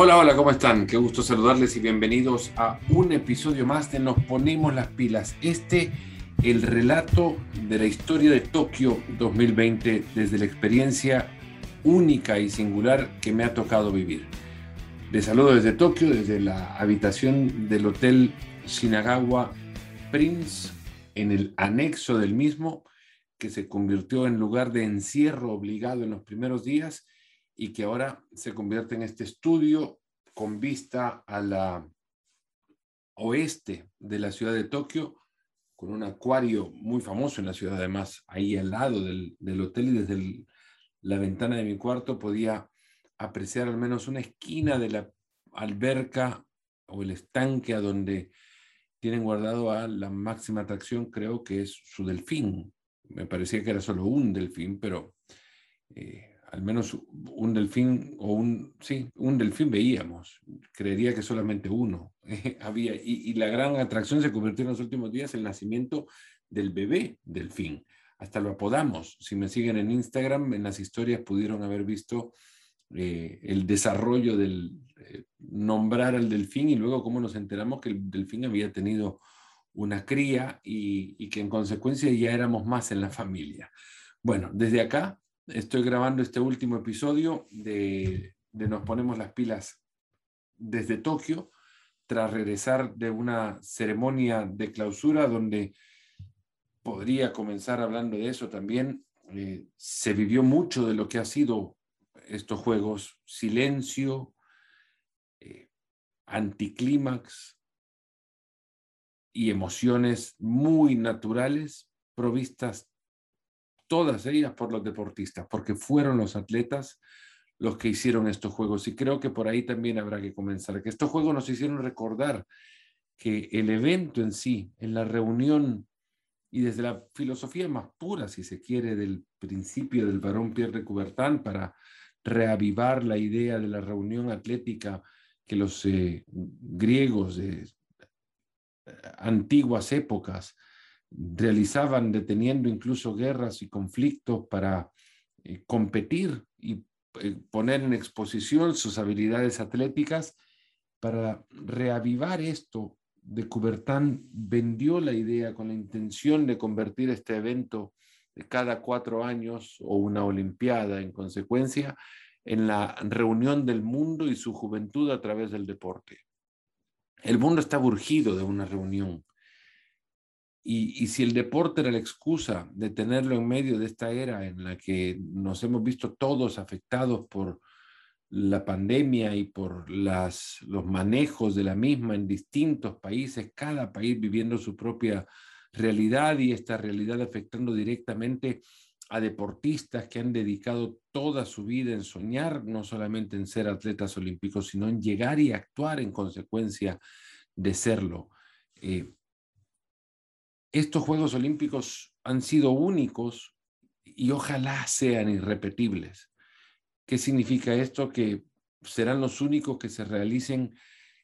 Hola, hola, ¿cómo están? Qué gusto saludarles y bienvenidos a un episodio más de Nos Ponemos las Pilas. Este, el relato de la historia de Tokio 2020 desde la experiencia única y singular que me ha tocado vivir. Les saludo desde Tokio, desde la habitación del Hotel Shinagawa Prince, en el anexo del mismo, que se convirtió en lugar de encierro obligado en los primeros días y que ahora se convierte en este estudio con vista a la oeste de la ciudad de Tokio, con un acuario muy famoso en la ciudad, además, ahí al lado del, hotel y desde la ventana de mi cuarto podía apreciar al menos una esquina de la alberca o el estanque a donde tienen guardado a la máxima atracción, creo que es su delfín. Me parecía que era solo un delfín, pero eh, al menos un delfín o un, sí, un delfín veíamos. Creería que solamente uno había. Y, la gran atracción se convirtió en los últimos días el nacimiento del bebé delfín. Hasta lo apodamos. Si me siguen en Instagram, en las historias pudieron haber visto eh, el desarrollo del eh, nombrar al delfín y luego cómo nos enteramos que el delfín había tenido una cría y que en consecuencia ya éramos más en la familia. Bueno, desde acá Estoy grabando este último episodio de, Nos ponemos las pilas desde Tokio, tras regresar de una ceremonia de clausura donde podría comenzar hablando de eso también. Eh, se vivió mucho de lo que ha sido estos juegos, silencio, eh, anticlímax y emociones muy naturales provistas todas ellas por los deportistas, porque fueron los atletas los que hicieron estos juegos. Y creo que por ahí también habrá que comenzar, que estos juegos nos hicieron recordar que el evento en sí, en la reunión y desde la filosofía más pura, si se quiere, del principio del varón Pierre de Coubertin para reavivar la idea de la reunión atlética que los eh, griegos de eh, antiguas épocas realizaban deteniendo incluso guerras y conflictos para eh, competir y eh, poner en exposición sus habilidades atléticas. Para reavivar esto, de Coubertin vendió la idea con la intención de convertir este evento de cada cuatro años o una olimpiada en consecuencia en la reunión del mundo y su juventud a través del deporte. El mundo está urgido de una reunión y, si el deporte era la excusa de tenerlo en medio de esta era en la que nos hemos visto todos afectados por la pandemia y por los manejos de la misma en distintos países, cada país viviendo su propia realidad y esta realidad afectando directamente a deportistas que han dedicado toda su vida en soñar, no solamente en ser atletas olímpicos, sino en llegar y actuar en consecuencia de serlo. Eh, estos Juegos Olímpicos han sido únicos y ojalá sean irrepetibles. ¿Qué significa esto? Que serán los únicos que se realicen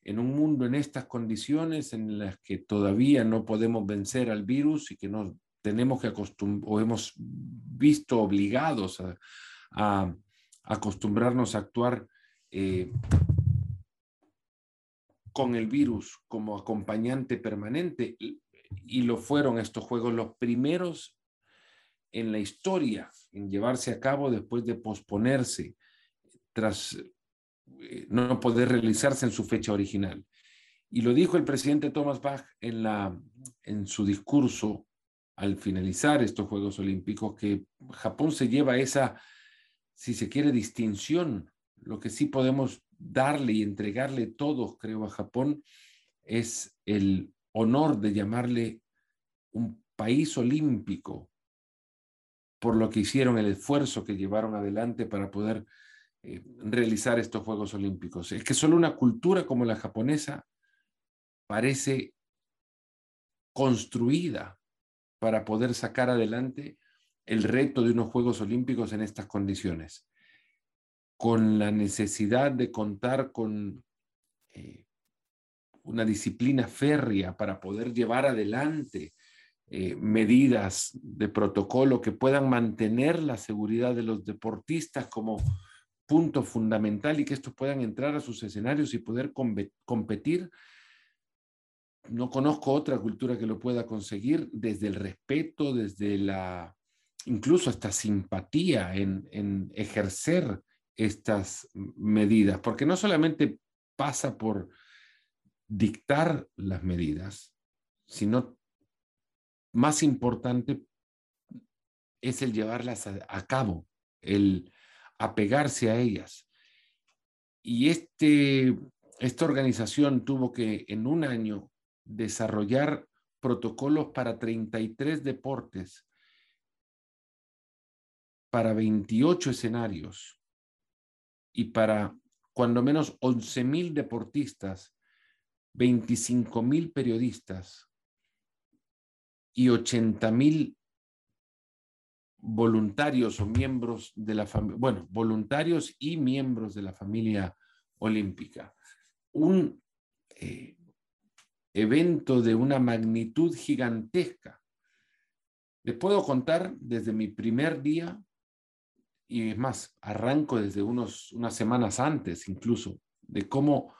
en un mundo en estas condiciones en las que todavía no podemos vencer al virus y que nos tenemos que acostumbrar o hemos visto obligados a, acostumbrarnos a actuar eh, con el virus como acompañante permanente y lo fueron estos juegos los primeros en la historia en llevarse a cabo después de posponerse tras eh, no poder realizarse en su fecha original. Y lo dijo el presidente Thomas Bach en, la, en su discurso al finalizar estos Juegos Olímpicos, que Japón se lleva esa, si se quiere, distinción. Lo que sí podemos darle y entregarle todos, creo, a Japón es el honor de llamarle un país olímpico por lo que hicieron, el esfuerzo que llevaron adelante para poder eh, realizar estos Juegos Olímpicos. Es que solo una cultura como la japonesa parece construida para poder sacar adelante el reto de unos Juegos Olímpicos en estas condiciones, con la necesidad de contar con eh, una disciplina férrea para poder llevar adelante eh, medidas de protocolo que puedan mantener la seguridad de los deportistas como punto fundamental y que estos puedan entrar a sus escenarios y poder competir. No conozco otra cultura que lo pueda conseguir desde el respeto, desde la, incluso hasta simpatía en, en ejercer estas medidas, porque no solamente pasa por dictar las medidas, sino más importante es el llevarlas a, cabo, el apegarse a ellas. Y este, esta organización tuvo que en un año desarrollar protocolos para 33 deportes, para 28 escenarios y para cuando menos 11 mil deportistas, 25 mil periodistas y 80 mil voluntarios o miembros de la familia, bueno, voluntarios y miembros de la familia olímpica. Un eh, evento de una magnitud gigantesca. Les puedo contar desde mi primer día, y es más, arranco desde unos, unas semanas antes incluso, de cómo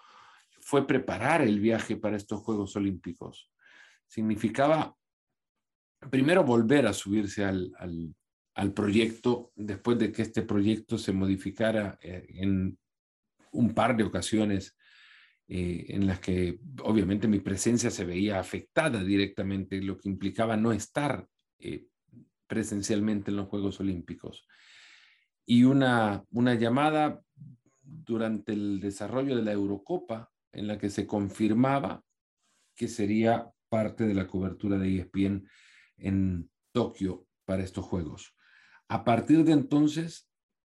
fue preparar el viaje para estos Juegos Olímpicos. Significaba primero volver a subirse al, al proyecto después de que este proyecto se modificara eh, en un par de ocasiones eh, en las que obviamente mi presencia se veía afectada directamente, lo que implicaba no estar eh, presencialmente en los Juegos Olímpicos. Y una, una llamada durante el desarrollo de la Eurocopa en la que se confirmaba que sería parte de la cobertura de ESPN en Tokio para estos Juegos. A partir de entonces,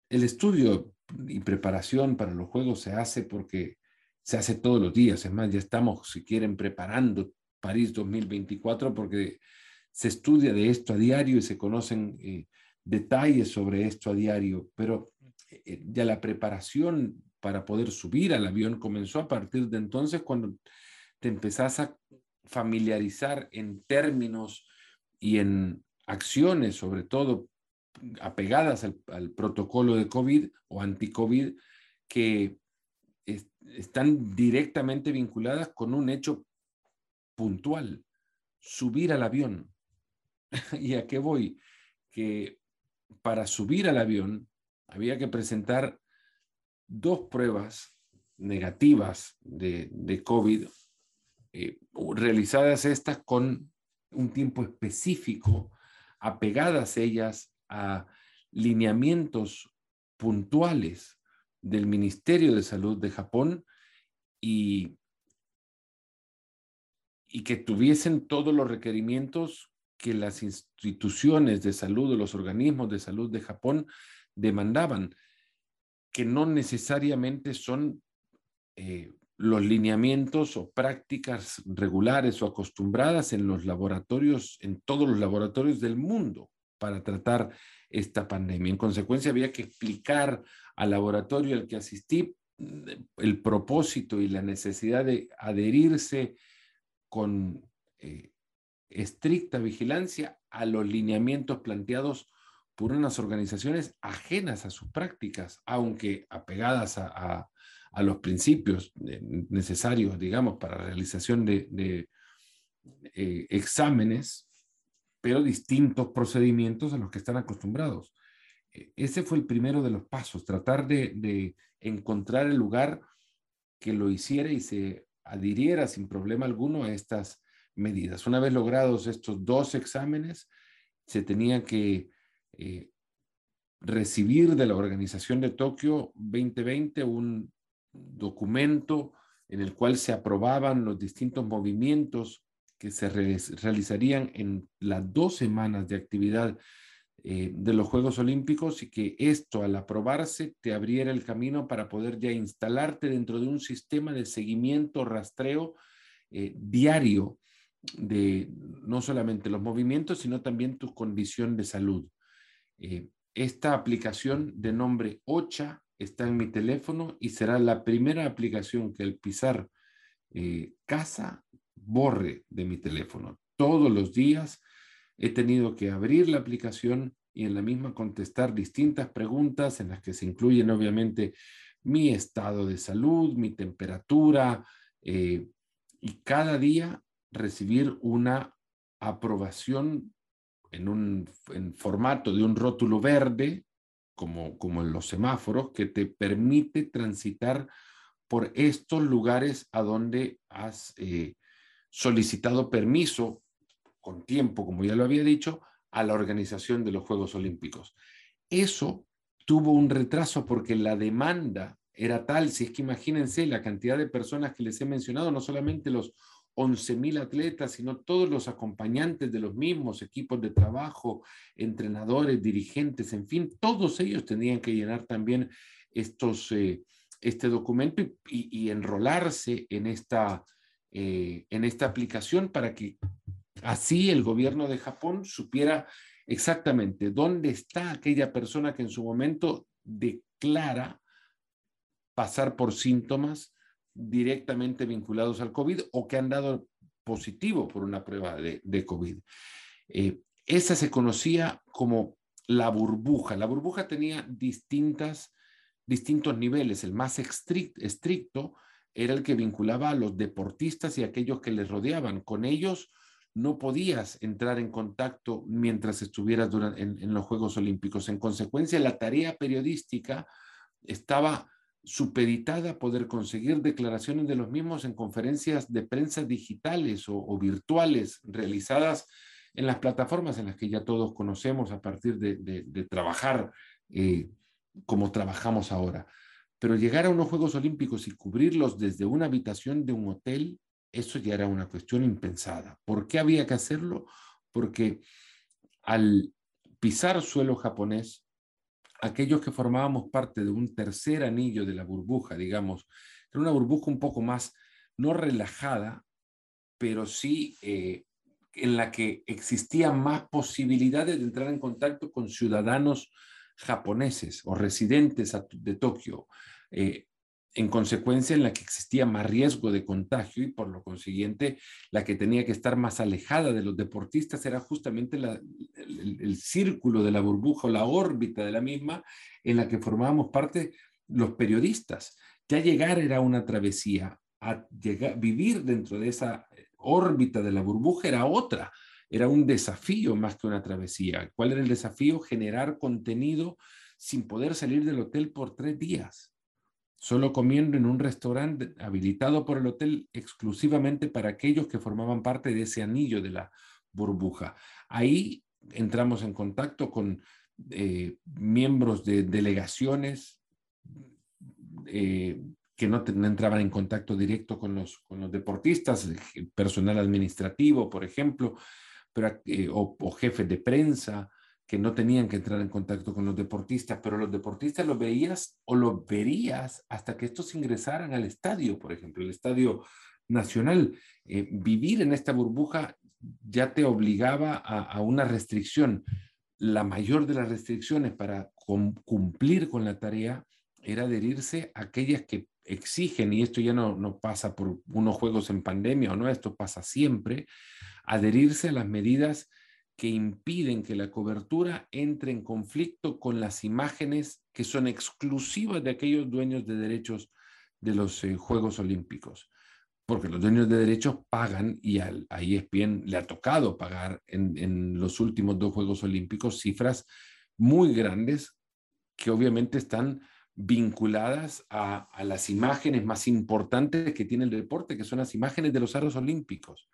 el estudio y preparación para los juegos se hace porque se hace todos los días. Es más, ya estamos, si quieren, preparando París 2024 porque se estudia de esto a diario y se conocen eh, detalles sobre esto a diario, pero eh, ya la preparación para poder subir al avión comenzó a partir de entonces cuando te empezás a familiarizar en términos y en acciones, sobre todo apegadas al, protocolo de COVID o anti-COVID que están directamente vinculadas con un hecho puntual, subir al avión. ¿Y a qué voy? Que para subir al avión había que presentar dos pruebas negativas de, COVID, eh, realizadas estas con un tiempo específico, apegadas ellas a lineamientos puntuales del Ministerio de Salud de Japón y, y que tuviesen todos los requerimientos que las instituciones de salud o los organismos de salud de Japón demandaban, que no necesariamente son eh, los lineamientos o prácticas regulares o acostumbradas en los laboratorios, en todos los laboratorios del mundo para tratar esta pandemia. En consecuencia, había que explicar al laboratorio al que asistí mm, el propósito y la necesidad de adherirse con eh, estricta vigilancia a los lineamientos planteados por unas organizaciones ajenas a sus prácticas, aunque apegadas a, los principios eh, necesarios, digamos, para la realización de, eh, exámenes pero distintos procedimientos a los que están acostumbrados. E, ese fue el primero de los pasos, tratar de, encontrar el lugar que lo hiciera y se adhiriera sin problema alguno a estas medidas. Una vez logrados estos dos exámenes, se tenía que eh, recibir de la Organización de Tokio 2020 un documento en el cual se aprobaban los distintos movimientos que se realizarían en las dos semanas de actividad eh, de los Juegos Olímpicos y que esto al aprobarse te abriera el camino para poder ya instalarte dentro de un sistema de seguimiento, rastreo eh, diario de no solamente los movimientos, sino también tu condición de salud. Eh, esta aplicación de nombre OCHA está en mi teléfono y será la primera aplicación que al pisar casa borre de mi teléfono. Todos los días he tenido que abrir la aplicación y en la misma contestar distintas preguntas en las que se incluyen obviamente mi estado de salud, mi temperatura eh, y cada día recibir una aprobación en un formato de un rótulo verde, como, como en los semáforos, que te permite transitar por estos lugares a donde has eh, solicitado permiso con tiempo, como ya lo había dicho, a la organización de los Juegos Olímpicos. Eso tuvo un retraso porque la demanda era tal, si es que imagínense la cantidad de personas que les he mencionado, no solamente los 11.000 atletas, sino todos los acompañantes de los mismos equipos de trabajo, entrenadores, dirigentes, en fin, todos ellos tenían que llenar también estos, eh, este documento y, enrolarse en esta, eh, en esta aplicación para que así el gobierno de Japón supiera exactamente dónde está aquella persona que en su momento declara pasar por síntomas directamente vinculados al COVID o que han dado positivo por una prueba de, COVID. Eh, esa se conocía como la burbuja. La burbuja tenía distintas, distintos niveles. El más estricto era el que vinculaba a los deportistas y a aquellos que les rodeaban. Con ellos no podías entrar en contacto mientras estuvieras en, en los Juegos Olímpicos. En consecuencia, la tarea periodística estaba supeditada a poder conseguir declaraciones de los mismos en conferencias de prensa digitales o, virtuales realizadas en las plataformas en las que ya todos conocemos a partir de, trabajar eh, como trabajamos ahora. Pero llegar a unos Juegos Olímpicos y cubrirlos desde una habitación de un hotel, eso ya era una cuestión impensada. ¿Por qué había que hacerlo? Porque al pisar suelo japonés, aquellos que formábamos parte de un tercer anillo de la burbuja, digamos, era una burbuja un poco más, no relajada, pero sí eh, en la que existían más posibilidades de entrar en contacto con ciudadanos japoneses o residentes de Tokio. Eh, en consecuencia en la que existía más riesgo de contagio y por lo consiguiente la que tenía que estar más alejada de los deportistas era justamente el, círculo de la burbuja o la órbita de la misma en la que formábamos parte los periodistas. Ya llegar era una travesía, a vivir dentro de esa órbita de la burbuja era otra, era un desafío más que una travesía. ¿Cuál era el desafío? Generar contenido sin poder salir del hotel por tres días solo comiendo en un restaurante habilitado por el hotel exclusivamente para aquellos que formaban parte de ese anillo de la burbuja. Ahí entramos en contacto con eh, miembros de delegaciones eh, que no, entraban en contacto directo con los, con los deportistas, personal administrativo, por ejemplo, eh, o jefes de prensa, que no tenían que entrar en contacto con los deportistas, pero los deportistas los veías o los verías hasta que estos ingresaran al estadio, por ejemplo, el estadio nacional. Eh, vivir en esta burbuja ya te obligaba a, una restricción. La mayor de las restricciones para cumplir con la tarea era adherirse a aquellas que exigen, y esto ya no, no pasa por unos juegos en pandemia o no, esto pasa siempre, adherirse a las medidas que impiden que la cobertura entre en conflicto con las imágenes que son exclusivas de aquellos dueños de derechos de los eh, Juegos Olímpicos. Porque los dueños de derechos pagan y al, a ESPN le ha tocado pagar en, los últimos dos Juegos Olímpicos cifras muy grandes que obviamente están vinculadas a, a, las imágenes más importantes que tiene el deporte, que son las imágenes de los aros olímpicos.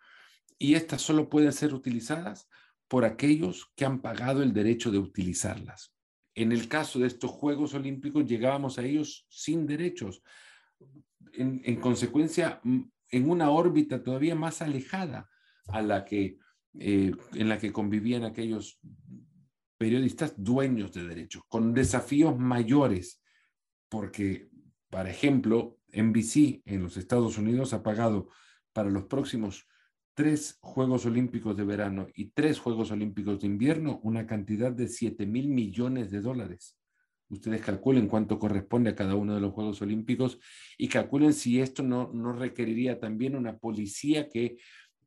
Y estas solo pueden ser utilizadas por aquellos que han pagado el derecho de utilizarlas. En el caso de estos Juegos Olímpicos llegábamos a ellos sin derechos, en, consecuencia en una órbita todavía más alejada a la que, eh, en la que convivían aquellos periodistas dueños de derechos, con desafíos mayores, porque, por ejemplo, NBC en los Estados Unidos ha pagado para los próximos tres Juegos Olímpicos de verano y tres Juegos Olímpicos de invierno, una cantidad de 7 mil millones de dólares. Ustedes calculen cuánto corresponde a cada uno de los Juegos Olímpicos y calculen si esto no, no requeriría también una policía que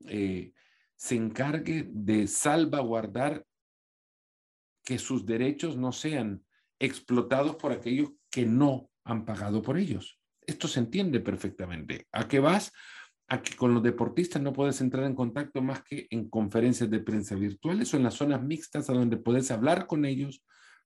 eh, se encargue de salvaguardar que sus derechos no sean explotados por aquellos que no han pagado por ellos. Esto se entiende perfectamente. ¿A qué vas? A que con los deportistas no puedes entrar en contacto más que en conferencias de prensa virtuales o en las zonas mixtas a donde puedes hablar con ellos,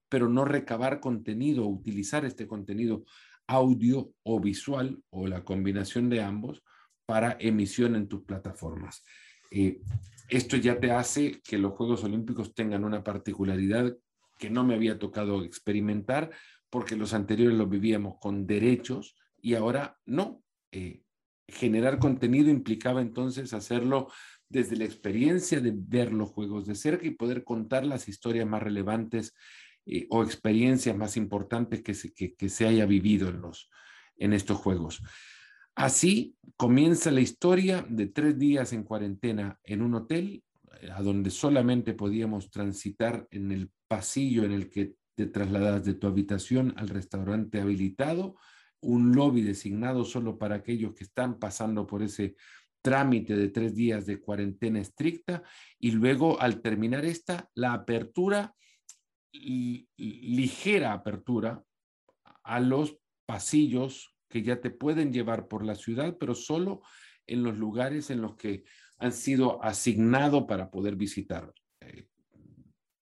pero no recabar contenido, utilizar este contenido audio o visual o la combinación de ambos para emisión en tus plataformas. Eh, esto ya te hace que los Juegos Olímpicos tengan una particularidad que no me había tocado experimentar porque los anteriores los vivíamos con derechos y ahora no. Eh, generar contenido implicaba entonces hacerlo desde la experiencia de ver los juegos de cerca y poder contar las historias más relevantes eh, o experiencias más importantes que se, que, se haya vivido en, los, en estos juegos. Así comienza la historia de tres días en cuarentena en un hotel, eh, a donde solamente podíamos transitar en el pasillo en el que te trasladas de tu habitación al restaurante habilitado, un lobby designado solo para aquellos que están pasando por ese trámite de tres días de cuarentena estricta y luego al terminar esta, la apertura, ligera apertura a los pasillos que ya te pueden llevar por la ciudad, pero solo en los lugares en los que han sido asignados para poder visitar. Eh,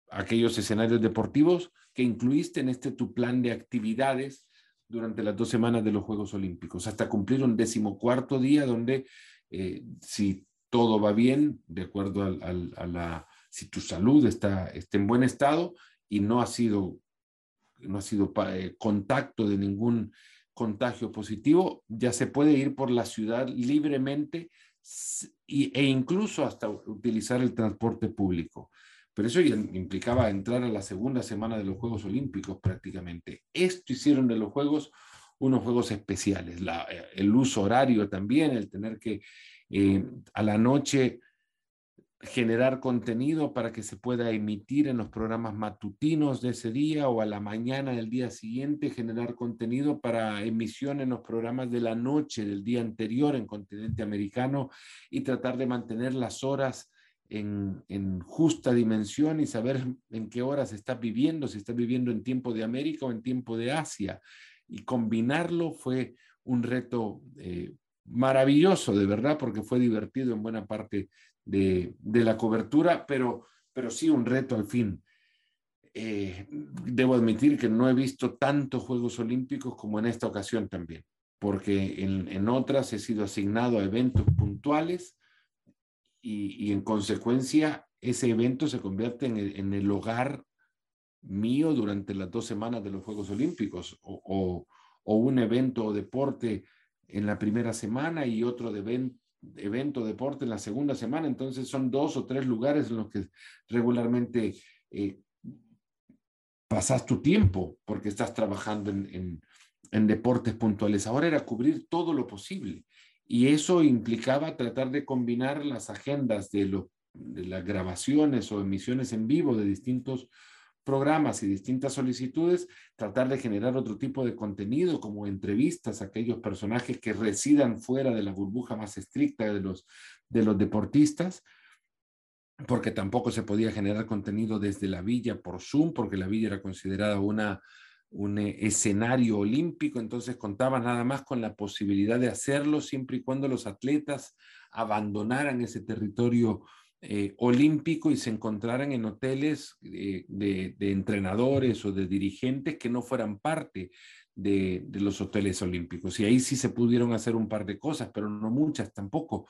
aquellos escenarios deportivos que incluiste en este tu plan de actividades durante las dos semanas de los Juegos Olímpicos, hasta cumplir un decimocuarto día donde eh, si todo va bien, de acuerdo a la, si tu salud está, está en buen estado y no ha sido, no ha sido eh, contacto de ningún contagio positivo, ya se puede ir por la ciudad libremente e incluso hasta utilizar el transporte público. Pero eso implicaba entrar a la segunda semana de los Juegos Olímpicos prácticamente. Esto hicieron de los Juegos unos Juegos especiales. Eh, el uso horario también, el tener que eh, a la noche generar contenido para que se pueda emitir en los programas matutinos de ese día o a la mañana del día siguiente, generar contenido para emisión en los programas de la noche del día anterior en continente americano y tratar de mantener las horas en, justa dimensión y saber en qué horas estás viviendo, si estás viviendo en tiempo de América o en tiempo de Asia. Y combinarlo fue un reto eh, maravilloso, de verdad, porque fue divertido en buena parte de, la cobertura, pero, pero sí un reto al fin. Eh, debo admitir que no he visto tantos Juegos Olímpicos como en esta ocasión también, porque en, otras he sido asignado a eventos puntuales y, en consecuencia ese evento se convierte en el, hogar mío durante las dos semanas de los Juegos Olímpicos o, un evento o deporte en la primera semana y otro evento evento, deporte en la segunda semana, entonces son dos o tres lugares en los que regularmente eh, pasas tu tiempo porque estás trabajando en, deportes puntuales. Ahora era cubrir todo lo posible y eso implicaba tratar de combinar las agendas de, las grabaciones o emisiones en vivo de distintos programas y distintas solicitudes, tratar de generar otro tipo de contenido como entrevistas a aquellos personajes que residan fuera de la burbuja más estricta de los, de los deportistas, porque tampoco se podía generar contenido desde la villa por Zoom, porque la villa era considerada una, un escenario olímpico, entonces contaba nada más con la posibilidad de hacerlo siempre y cuando los atletas abandonaran ese territorio eh, olímpico y se encontraran en hoteles de, entrenadores o de dirigentes que no fueran parte de, los hoteles olímpicos. Y ahí sí se pudieron hacer un par de cosas, pero no muchas tampoco.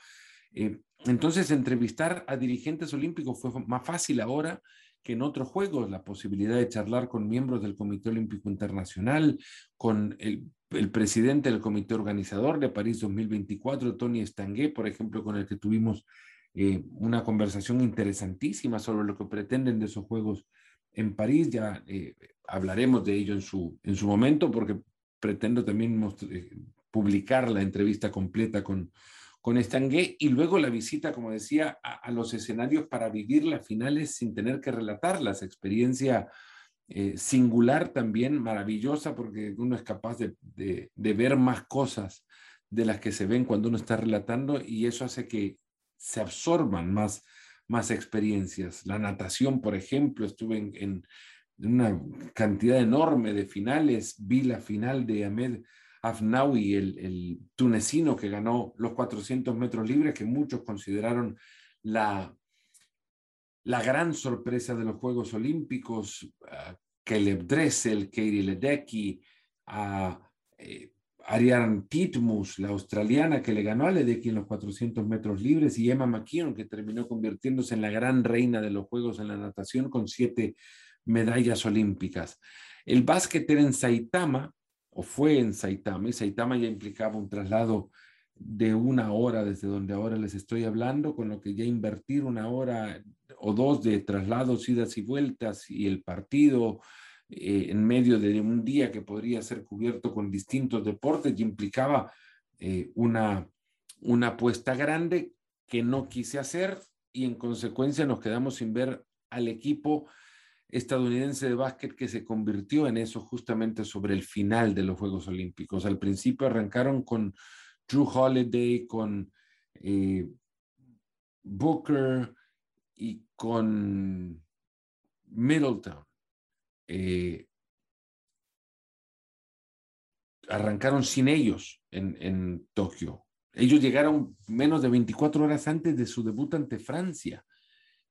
Eh, entonces, entrevistar a dirigentes olímpicos fue más fácil ahora que en otros juegos, la posibilidad de charlar con miembros del Comité Olímpico Internacional, con el, el presidente del comité organizador de París 2024, Tony Estanguet, por ejemplo, con el que tuvimos eh, una conversación interesantísima sobre lo que pretenden de esos Juegos en París. Ya eh, hablaremos de ello en su, en su momento porque pretendo también eh, publicar la entrevista completa con, con Estanguet y luego la visita, como decía, a, los escenarios para vivir las finales sin tener que relatarlas. Experiencia singular también, maravillosa, porque uno es capaz de ver más cosas de las que se ven cuando uno está relatando y eso hace que se absorban más, más experiencias. La natación, por ejemplo, estuve en, una cantidad enorme de finales. Vi la final de Ahmed Afnawi, el, tunecino que ganó los 400 metros libres, que muchos consideraron la, la gran sorpresa de los Juegos Olímpicos. Caleb Dressel, Katie Ledecky, a eh, Ariane Titmus, la australiana que le ganó a Ledecky en los 400 metros libres, y Emma McKeon, que terminó convirtiéndose en la gran reina de los Juegos en la natación con siete medallas olímpicas. El básquet era en Saitama, o fue en Saitama, y Saitama ya implicaba un traslado de una hora desde donde ahora les estoy hablando, con lo que ya invertir una hora o dos de traslados, idas y vueltas y el partido, eh, en medio de un día que podría ser cubierto con distintos deportes y implicaba eh, una, una apuesta grande que no quise hacer y en consecuencia nos quedamos sin ver al equipo estadounidense de básquet que se convirtió en eso justamente sobre el final de los Juegos Olímpicos. Al principio arrancaron con Drew Holiday, con eh, Booker y con Middleton. Eh, arrancaron sin ellos en, en Tokio. Ellos llegaron menos de 24 horas antes de su debut ante Francia.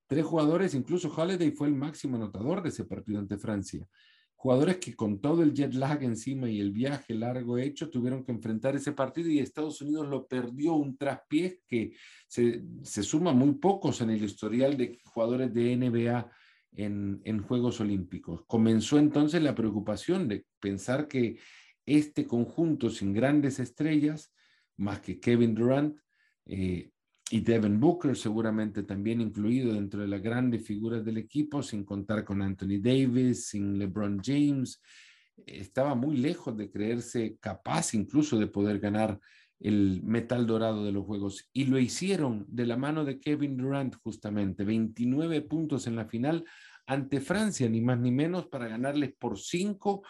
Tres jugadores, incluso Holiday fue el máximo anotador de ese partido ante Francia. Jugadores que con todo el jet lag encima y el viaje largo hecho tuvieron que enfrentar ese partido y Estados Unidos lo perdió un traspié que se, se suma muy pocos en el historial de jugadores de NBA en, Juegos Olímpicos. Comenzó entonces la preocupación de pensar que este conjunto sin grandes estrellas, más que Kevin Durant eh, y Devin Booker, seguramente también incluido dentro de las grandes figuras del equipo, sin contar con Anthony Davis, sin LeBron James, estaba muy lejos de creerse capaz incluso de poder ganar el metal dorado de los Juegos. Y lo hicieron de la mano de Kevin Durant, justamente, 29 puntos en la final ante Francia, ni más ni menos, para ganarles por cinco,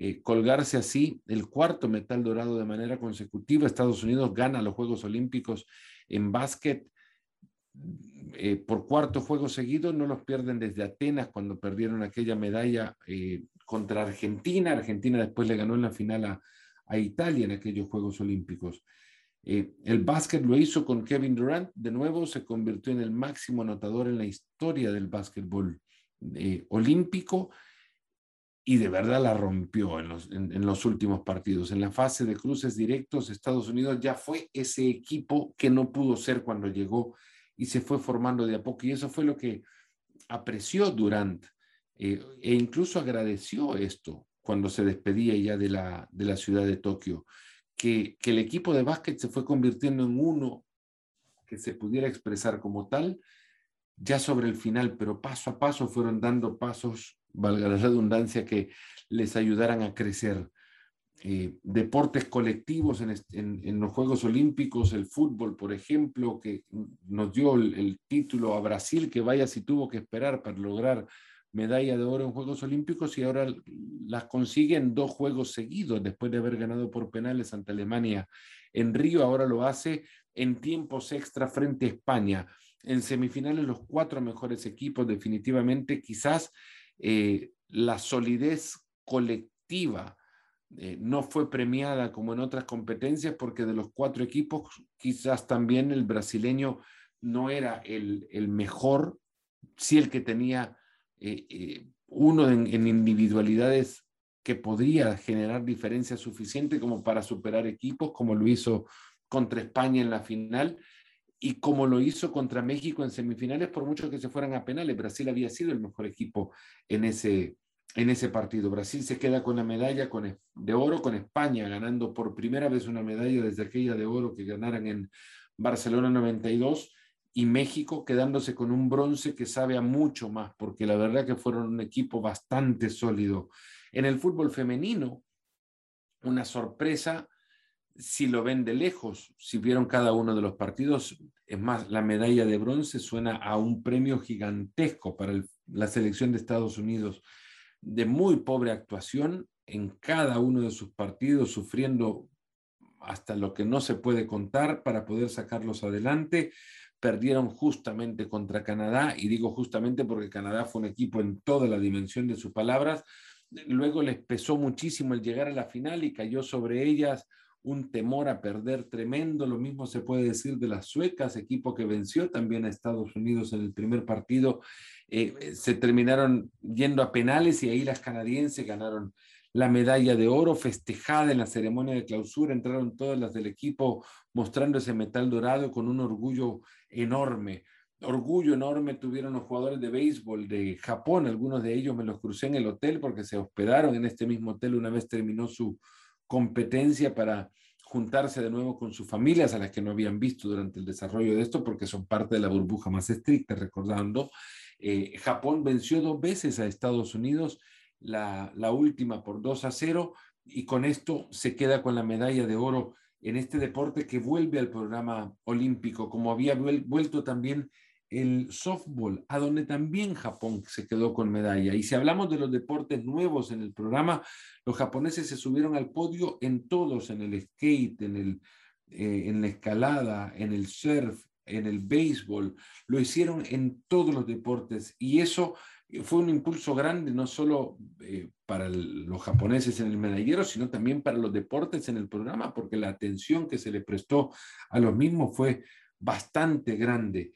eh, colgarse así el cuarto metal dorado de manera consecutiva. Estados Unidos gana los Juegos Olímpicos en básquet eh, por cuarto juego seguido, no los pierden desde Atenas cuando perdieron aquella medalla eh, contra Argentina. Argentina después le ganó en la final a, Italia en aquellos Juegos Olímpicos. El básquet lo hizo con Kevin Durant, de nuevo se convirtió en el máximo anotador en la historia del básquetbol olímpico y de verdad la rompió en los, en los últimos partidos. En la fase de cruces directos, Estados Unidos ya fue ese equipo que no pudo ser cuando llegó y se fue formando de a poco. Y eso fue lo que apreció Durant eh, e incluso agradeció esto cuando se despedía ya de la, de la ciudad de Tokio, que, que el equipo de básquet se fue convirtiendo en uno que se pudiera expresar como tal ya sobre el final, pero paso a paso fueron dando pasos, valga la redundancia, que les ayudaran a crecer. Eh, deportes colectivos en, los Juegos Olímpicos, el fútbol, por ejemplo, que nos dio el, el, título a Brasil, que vaya si tuvo que esperar para lograr medalla de oro en Juegos Olímpicos y ahora las consigue en dos juegos seguidos después de haber ganado por penales ante Alemania en Río, ahora lo hace en tiempos extra frente a España. En semifinales los cuatro mejores equipos definitivamente, quizás eh, la solidez colectiva eh, no fue premiada como en otras competencias porque de los cuatro equipos quizás también el brasileño no era el, el mejor, sí el que tenía eh, uno en, en, individualidades que podría generar diferencia suficiente como para superar equipos, como lo hizo contra España en la final y como lo hizo contra México en semifinales, por mucho que se fueran a penales. Brasil había sido el mejor equipo en ese, en ese partido. Brasil se queda con la medalla con, de oro con España, ganando por primera vez una medalla desde aquella de oro que ganaran en Barcelona 92 y México quedándose con un bronce que sabe a mucho más, porque la verdad que fueron un equipo bastante sólido. En el fútbol femenino, una sorpresa si lo ven de lejos, si vieron cada uno de los partidos, es más, la medalla de bronce suena a un premio gigantesco para la selección de Estados Unidos, de muy pobre actuación en cada uno de sus partidos, sufriendo hasta lo que no se puede contar para poder sacarlos adelante, perdieron justamente contra Canadá, y digo justamente porque Canadá fue un equipo en toda la dimensión de sus palabras. Luego les pesó muchísimo el llegar a la final y cayó sobre ellas un temor a perder tremendo. Lo mismo se puede decir de las suecas, equipo que venció también a Estados Unidos en el primer partido. Eh, se terminaron yendo a penales y ahí las canadienses ganaron la medalla de oro festejada en la ceremonia de clausura. Entraron todas las del equipo mostrando ese metal dorado con un orgullo enorme. Orgullo enorme tuvieron los jugadores de béisbol de Japón. Algunos de ellos me los crucé en el hotel porque se hospedaron en este mismo hotel una vez terminó su competencia para juntarse de nuevo con sus familias a las que no habían visto durante el desarrollo de esto porque son parte de la burbuja más estricta, recordando. Eh, Japón venció dos veces a Estados Unidos la, última por 2 a 0 y con esto se queda con la medalla de oro en este deporte que vuelve al programa olímpico, como había vuelto también el softball, a donde también Japón se quedó con medalla. Y si hablamos de los deportes nuevos en el programa, los japoneses se subieron al podio en todos, en el skate, en, el, eh, en la escalada, en el surf, en el béisbol, lo hicieron en todos los deportes y eso fue un impulso grande no solo eh, para los japoneses en el medallero, sino también para los deportes en el programa, porque la atención que se le prestó a los mismos fue bastante grande.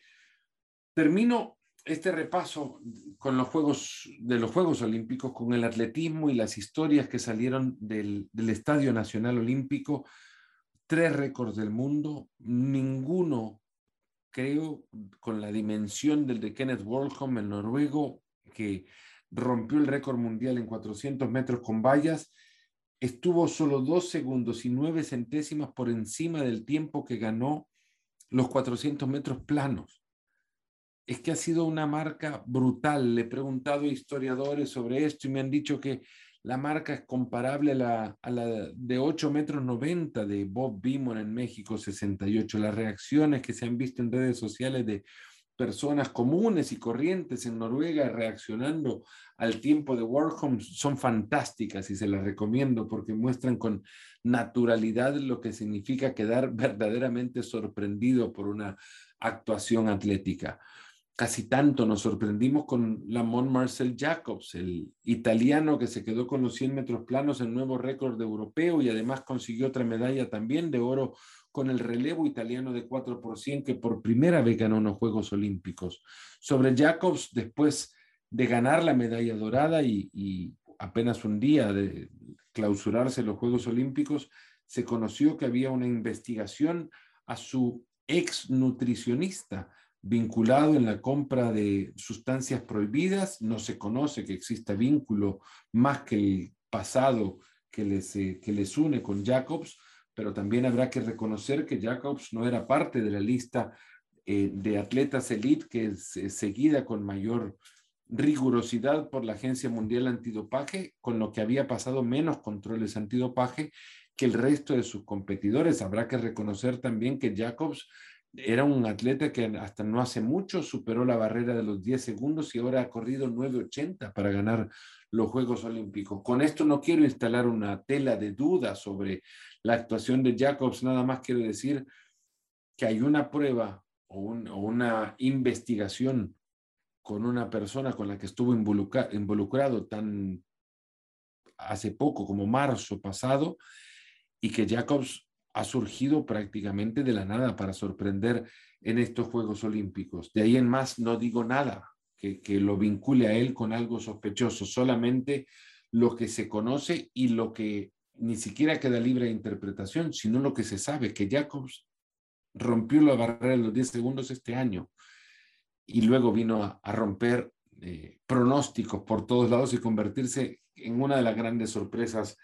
Termino este repaso con los Juegos de los Juegos Olímpicos, con el atletismo y las historias que salieron del, Estadio Nacional Olímpico. Tres récords del mundo, ninguno, creo, con la dimensión del de Kenneth Worldholm, el noruego, que rompió el récord mundial en 400 metros con vallas, estuvo solo dos segundos y nueve centésimas por encima del tiempo que ganó los 400 metros planos. Es que ha sido una marca brutal. Le he preguntado a historiadores sobre esto y me han dicho que la marca es comparable a la, de 8 metros 90 de Bob Beamon en México 68. Las reacciones que se han visto en redes sociales de personas comunes y corrientes en Noruega reaccionando al tiempo de Warholm son fantásticas y se las recomiendo porque muestran con naturalidad lo que significa quedar verdaderamente sorprendido por una actuación atlética. Casi tanto nos sorprendimos con Lamont Marcel Jacobs, el italiano que se quedó con los 100 metros planos en nuevo récord europeo y además consiguió otra medalla también de oro con el relevo italiano de 4 por 100 que por primera vez ganó unos Juegos Olímpicos. Sobre Jacobs, después de ganar la medalla dorada y, apenas un día de clausurarse los Juegos Olímpicos, se conoció que había una investigación a su ex nutricionista vinculado en la compra de sustancias prohibidas. No se conoce que exista vínculo más que el pasado que les, eh, que les une con Jacobs, pero también habrá que reconocer que Jacobs no era parte de la lista eh, de atletas elite que es seguida con mayor rigurosidad por la Agencia Mundial Antidopaje, con lo que había pasado menos controles antidopaje que el resto de sus competidores. Habrá que reconocer también que Jacobs era un atleta que hasta no hace mucho superó la barrera de los 10 segundos y ahora ha corrido 9.80 para ganar los Juegos Olímpicos. Con esto no quiero instalar una tela de duda sobre la actuación de Jacobs, nada más quiero decir que hay una prueba o, una investigación con una persona con la que estuvo involucrado tan hace poco como marzo pasado y que Jacobs ha surgido prácticamente de la nada para sorprender en estos Juegos Olímpicos. De ahí en más no digo nada que, que, lo vincule a él con algo sospechoso, solamente lo que se conoce y lo que ni siquiera queda libre de interpretación, sino lo que se sabe, que Jacobs rompió la barrera de los 10 segundos este año y luego vino a, romper eh, pronósticos por todos lados y convertirse en una de las grandes sorpresas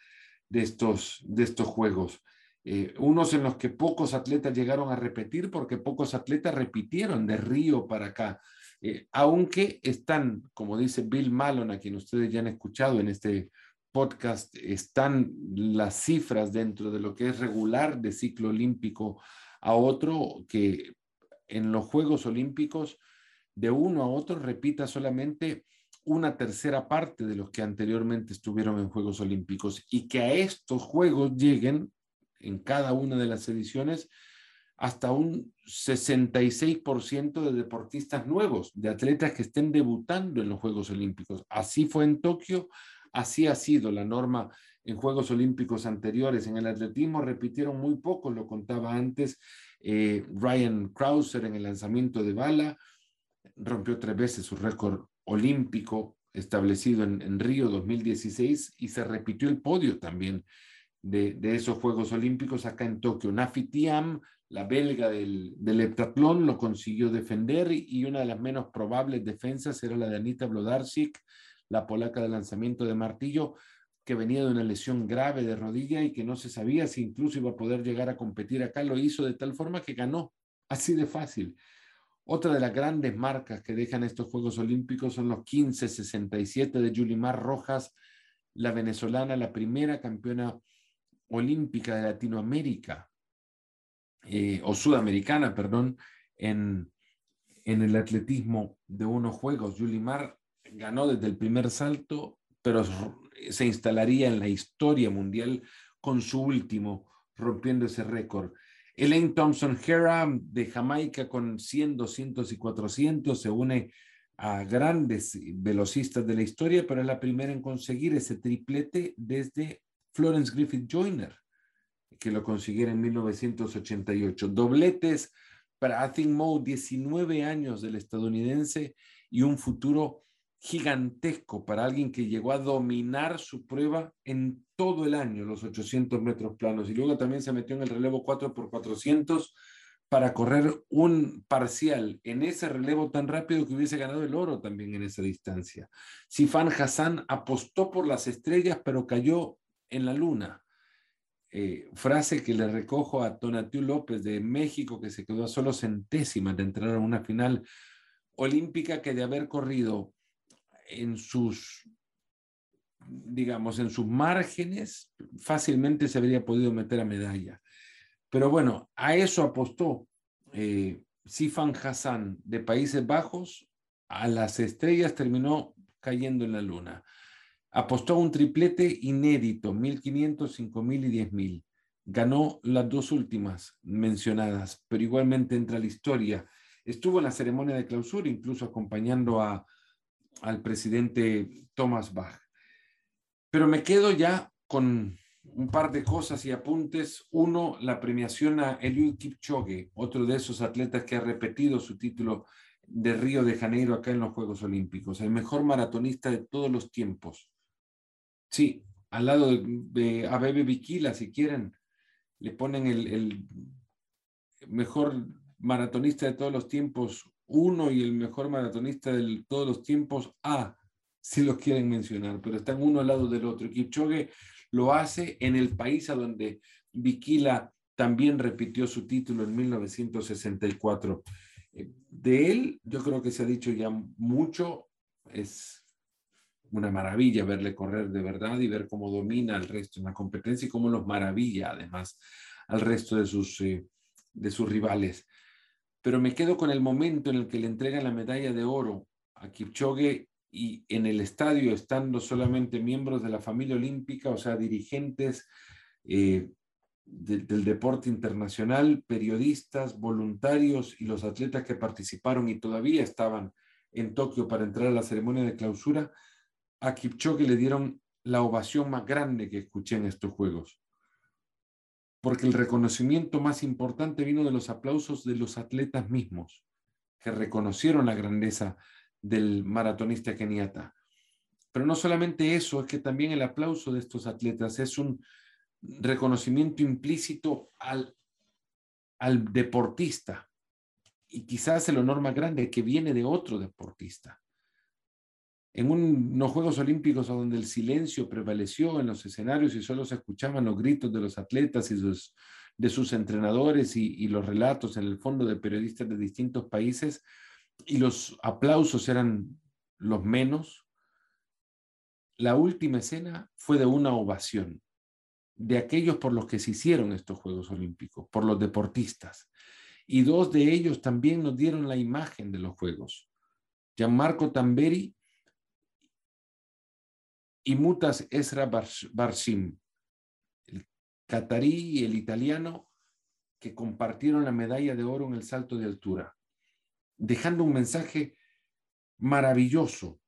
de estos, de estos Juegos. Eh, unos en los que pocos atletas llegaron a repetir porque pocos atletas repitieron de Río para acá, eh, aunque están, como dice Bill Malone, a quien ustedes ya han escuchado en este podcast, están las cifras dentro de lo que es regular de ciclo olímpico a otro que en los Juegos Olímpicos de uno a otro repita solamente una tercera parte de los que anteriormente estuvieron en Juegos Olímpicos y que a estos Juegos lleguen en cada una de las ediciones hasta un 66% de deportistas nuevos, de atletas que estén debutando en los Juegos Olímpicos. Así fue en Tokio, así ha sido la norma en Juegos Olímpicos anteriores. En el atletismo repitieron muy poco, lo contaba antes eh, Ryan Krauser en el lanzamiento de bala, rompió tres veces su récord olímpico establecido en, Río 2016 y se repitió el podio también de, esos Juegos Olímpicos acá en Tokio. Nafi Tiam, la belga del, del heptatlón, lo consiguió defender y, una de las menos probables defensas era la de Anita Blodarczyk, la polaca de lanzamiento de martillo, que venía de una lesión grave de rodilla y que no se sabía si incluso iba a poder llegar a competir acá. Lo hizo de tal forma que ganó, así de fácil. Otra de las grandes marcas que dejan estos Juegos Olímpicos son los 15-67 de Yulimar Rojas, la venezolana, la primera campeona olímpica de Latinoamérica, eh, o sudamericana, perdón, en, en el atletismo de unos Juegos. Yulimar ganó desde el primer salto, pero se instalaría en la historia mundial con su último, rompiendo ese récord. Elaine Thompson Hera de Jamaica con 100, 200 y 400 se une a grandes velocistas de la historia, pero es la primera en conseguir ese triplete desde Florence Griffith Joyner, que lo consiguiera en 1988. Dobletes para Athing Moe, 19 años del estadounidense y un futuro gigantesco para alguien que llegó a dominar su prueba en todo el año, los 800 metros planos. Y luego también se metió en el relevo 4 por 400 para correr un parcial en ese relevo tan rápido que hubiese ganado el oro también en esa distancia. Sifan Hassan apostó por las estrellas, pero cayó en la luna. Eh, frase que le recojo a Tonatiu López de México, que se quedó a solo centésimas de entrar a una final olímpica que de haber corrido en sus, digamos, en sus márgenes, fácilmente se habría podido meter a medalla. Pero bueno, a eso apostó eh, Sifan Hassan de Países Bajos, a las estrellas terminó cayendo en la luna. Apostó un triplete inédito, 1500, 5000 y 10000. Ganó las dos últimas mencionadas, pero igualmente entra a la historia. Estuvo en la ceremonia de clausura, incluso acompañando a, al presidente Thomas Bach. Pero me quedo ya con un par de cosas y apuntes. Uno, la premiación a Eliud Kipchoge, otro de esos atletas que ha repetido su título de Río de Janeiro acá en los Juegos Olímpicos, el mejor maratonista de todos los tiempos. Sí, al lado de, Abebe Bikila, si quieren, le ponen el, mejor maratonista de todos los tiempos, uno y el mejor maratonista de todos los tiempos, A, si lo quieren mencionar, pero están uno al lado del otro. Kipchoge lo hace en el país a donde Vikila también repitió su título en 1964. Eh, de él, yo creo que se ha dicho ya mucho, es una maravilla verle correr de verdad y ver cómo domina al resto en la competencia y cómo los maravilla además al resto de sus, eh, de sus rivales. Pero me quedo con el momento en el que le entregan la medalla de oro a Kipchoge y en el estadio estando solamente miembros de la familia olímpica, o sea, dirigentes eh, del deporte internacional, periodistas, voluntarios y los atletas que participaron y todavía estaban en Tokio para entrar a la ceremonia de clausura, a Kipchoge le dieron la ovación más grande que escuché en estos Juegos porque el reconocimiento más importante vino de los aplausos de los atletas mismos, que reconocieron la grandeza del maratonista keniata. Pero no solamente eso, es que también el aplauso de estos atletas es un reconocimiento implícito al, al deportista y quizás el honor más grande que viene de otro deportista en unos Juegos Olímpicos donde el silencio prevaleció en los escenarios y solo se escuchaban los gritos de los atletas y de sus entrenadores y, los relatos en el fondo de periodistas de distintos países y los aplausos eran los menos, la última escena fue de una ovación de aquellos por los que se hicieron estos Juegos Olímpicos, por los deportistas. Y dos de ellos también nos dieron la imagen de los Juegos. Gianmarco Tamberi y Mutas Esra Barshim, el catarí y el italiano, que compartieron la medalla de oro en el salto de altura, dejando un mensaje maravilloso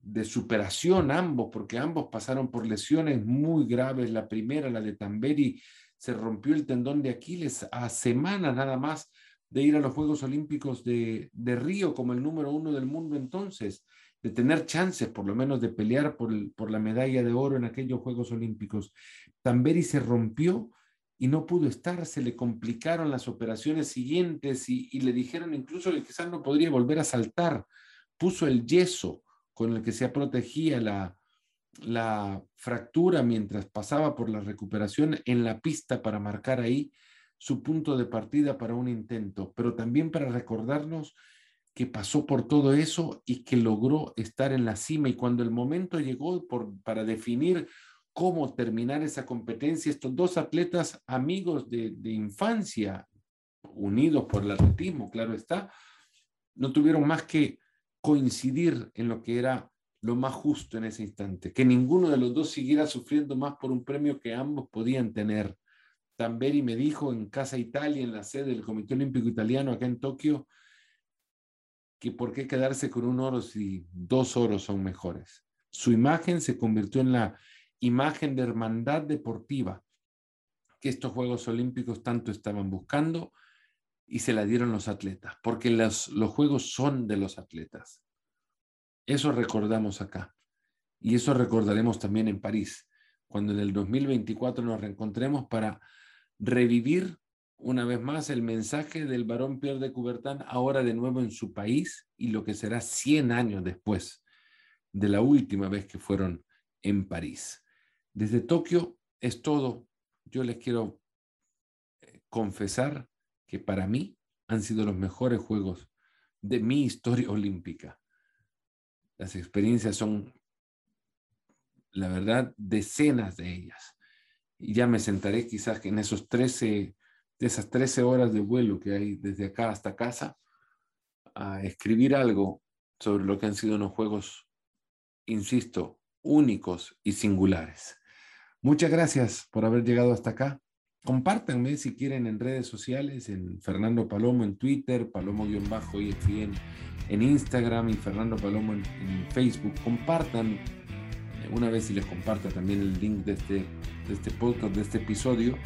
de superación ambos, porque ambos pasaron por lesiones muy graves. La primera, la de Tamberi, se rompió el tendón de Aquiles a semanas nada más de ir a los Juegos Olímpicos de, de Río como el número uno del mundo entonces, de tener chances por lo menos de pelear por, por la medalla de oro en aquellos Juegos Olímpicos. Tamberi se rompió y no pudo estar, se le complicaron las operaciones siguientes y, y le dijeron incluso que quizás no podría volver a saltar. Puso el yeso con el que se protegía la, la fractura mientras pasaba por la recuperación en la pista para marcar ahí su punto de partida para un intento, pero también para recordarnos que pasó por todo eso y que logró estar en la cima. Y cuando el momento llegó para definir cómo terminar esa competencia, estos dos atletas amigos de, de infancia, unidos por el atletismo, claro está, no tuvieron más que coincidir en lo que era lo más justo en ese instante, que ninguno de los dos siguiera sufriendo más por un premio que ambos podían tener. Tamberi me dijo en Casa Italia, en la sede del Comité Olímpico Italiano acá en Tokio, que por qué quedarse con un oro si dos oros son mejores. Su imagen se convirtió en la imagen de hermandad deportiva que estos Juegos Olímpicos tanto estaban buscando y se la dieron los atletas, porque los, los Juegos son de los atletas. Eso recordamos acá. Y eso recordaremos también en París, cuando en el 2024 nos reencontremos para revivir una vez más el mensaje del varón Pierre de Coubertin, ahora de nuevo en su país y lo que será 100 años después de la última vez que fueron en París. Desde Tokio es todo. Yo les quiero eh, confesar que para mí han sido los mejores juegos de mi historia olímpica. Las experiencias son, la verdad, decenas de ellas. Y ya me sentaré quizás en esos 13, de esas 13 horas de vuelo que hay desde acá hasta casa, a escribir algo sobre lo que han sido unos juegos, insisto, únicos y singulares. Muchas gracias por haber llegado hasta acá. Compártanme si quieren en redes sociales, en Fernando Palomo en Twitter, Palomo-ESPN en Instagram y Fernando Palomo en, Facebook. Compartan una vez y les comparta también el link de este, de este podcast, de este episodio,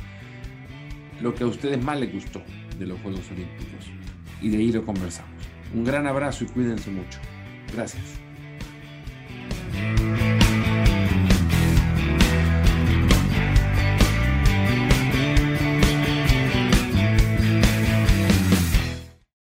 lo que a ustedes más les gustó de los Juegos Olímpicos. Y de ahí lo conversamos. Un gran abrazo y cuídense mucho. Gracias.